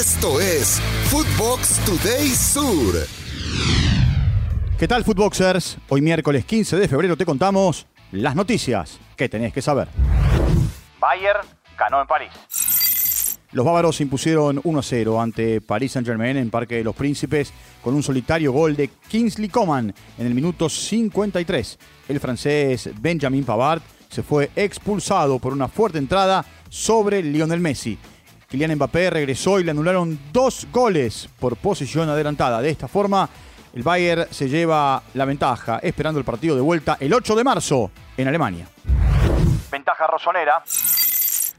Esto es Footbox Today Sur. ¿Qué tal, Footboxers? Hoy miércoles 15 de febrero te contamos las noticias que tenés que saber. Bayern ganó en París. Los bávaros se impusieron 1-0 ante Paris Saint-Germain en Parque de los Príncipes con un solitario gol de Kingsley Coman en el minuto 53. El francés Benjamin Pavard se fue expulsado por una fuerte entrada sobre Lionel Messi. Kylian Mbappé regresó y le anularon dos goles por posición adelantada. De esta forma, el Bayern se lleva la ventaja, esperando el partido de vuelta el 8 de marzo en Alemania. Ventaja rosonera.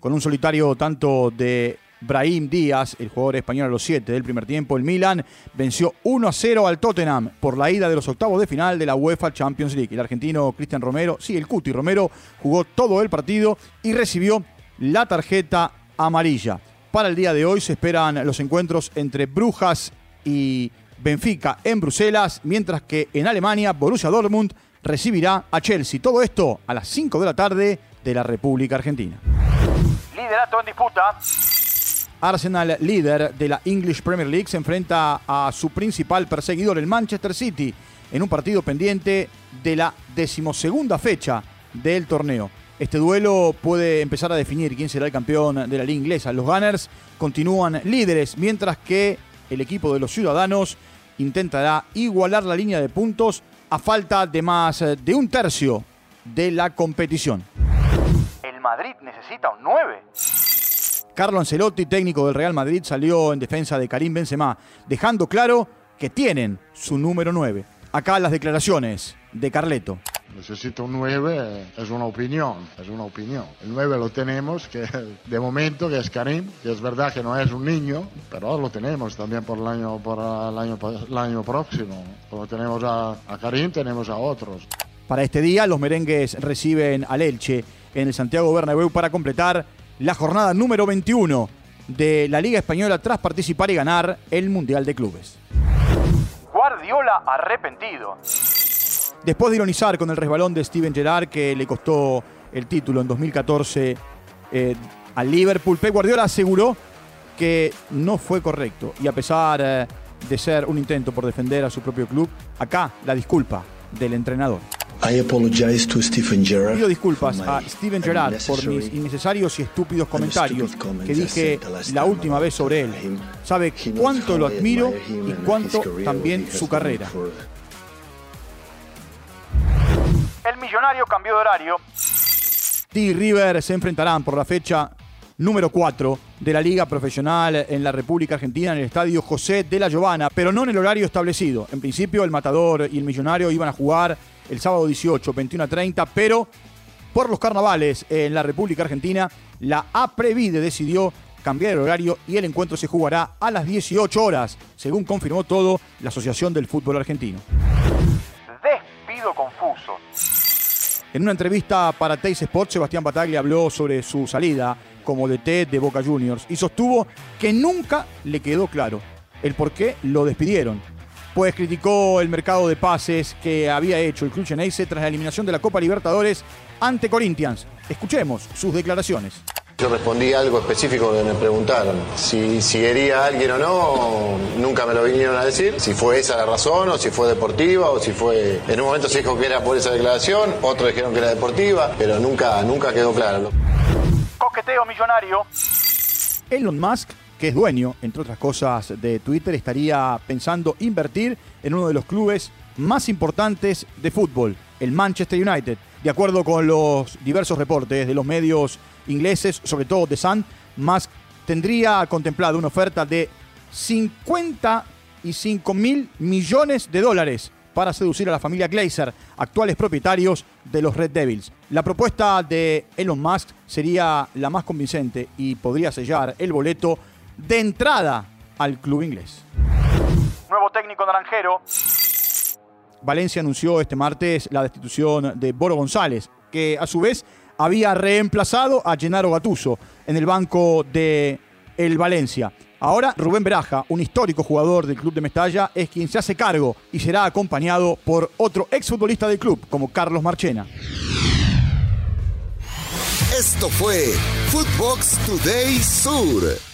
Con un solitario tanto de Brahim Díaz, el jugador español a los 7 del primer tiempo, el Milan venció 1 a 0 al Tottenham por la ida de los octavos de final de la UEFA Champions League. El argentino Cristian Romero, sí, el Cuti Romero, jugó todo el partido y recibió la tarjeta amarilla. Para el día de hoy se esperan los encuentros entre Brujas y Benfica en Bruselas, mientras que en Alemania Borussia Dortmund recibirá a Chelsea. Todo esto a las 5 de la tarde de la República Argentina. Liderato en disputa. Arsenal, líder de la English Premier League, se enfrenta a su principal perseguidor, el Manchester City, en un partido pendiente de la decimosegunda fecha del torneo. Este duelo puede empezar a definir quién será el campeón de la liga inglesa. Los Gunners continúan líderes, mientras que el equipo de los ciudadanos intentará igualar la línea de puntos a falta de más de un tercio de la competición. El Madrid necesita un 9. Carlo Ancelotti, técnico del Real Madrid, salió en defensa de Karim Benzema, dejando claro que tienen su número 9. Acá las declaraciones de Carleto. Necesito un 9, es una opinión, es una opinión. El 9 lo tenemos, que de momento que es Karim, que es verdad que no es un niño, pero lo tenemos también por el año, por el año, el año próximo. Cuando tenemos a, a Karim, tenemos a otros. Para este día, los merengues reciben al Elche en el Santiago Bernabéu para completar la jornada número 21 de la Liga Española tras participar y ganar el Mundial de Clubes. Guardiola arrepentido. Después de ironizar con el resbalón de Steven Gerrard que le costó el título en 2014 eh, al Liverpool, Pep Guardiola aseguró que no fue correcto y a pesar eh, de ser un intento por defender a su propio club, acá la disculpa del entrenador. I apologize to Stephen Gerrard Pido disculpas a Steven Gerrard por mis innecesarios y estúpidos comentarios que dije la última vez sobre él. Sabe cuánto lo admiro y cuánto también su carrera. Millonario cambió de horario. y River se enfrentarán por la fecha número 4 de la Liga Profesional en la República Argentina en el estadio José de la Giovana, pero no en el horario establecido. En principio, el Matador y el Millonario iban a jugar el sábado 18, 21 a 30, pero por los carnavales en la República Argentina, la APREVIDE decidió cambiar el horario y el encuentro se jugará a las 18 horas, según confirmó todo la Asociación del Fútbol Argentino. En una entrevista para Teis Sport, Sebastián Bataglia habló sobre su salida como DT de Boca Juniors y sostuvo que nunca le quedó claro el por qué lo despidieron. Pues criticó el mercado de pases que había hecho el Club tras la eliminación de la Copa Libertadores ante Corinthians. Escuchemos sus declaraciones. Yo respondí algo específico que me preguntaron. Si, si quería a alguien o no, nunca me lo vinieron a decir. Si fue esa la razón, o si fue deportiva, o si fue. En un momento se dijo que era por esa declaración, otros dijeron que era deportiva, pero nunca, nunca quedó claro. Coqueteo millonario. Elon Musk, que es dueño, entre otras cosas, de Twitter, estaría pensando invertir en uno de los clubes más importantes de fútbol, el Manchester United. De acuerdo con los diversos reportes de los medios ingleses, sobre todo The Sun, Musk tendría contemplado una oferta de 55 mil millones de dólares para seducir a la familia Glazer, actuales propietarios de los Red Devils. La propuesta de Elon Musk sería la más convincente y podría sellar el boleto de entrada al club inglés. Nuevo técnico naranjero. Valencia anunció este martes la destitución de Boro González, que a su vez había reemplazado a Gennaro Gattuso en el banco de el Valencia. Ahora Rubén Beraja, un histórico jugador del club de Mestalla, es quien se hace cargo y será acompañado por otro exfutbolista del club, como Carlos Marchena. Esto fue Footbox Today Sur.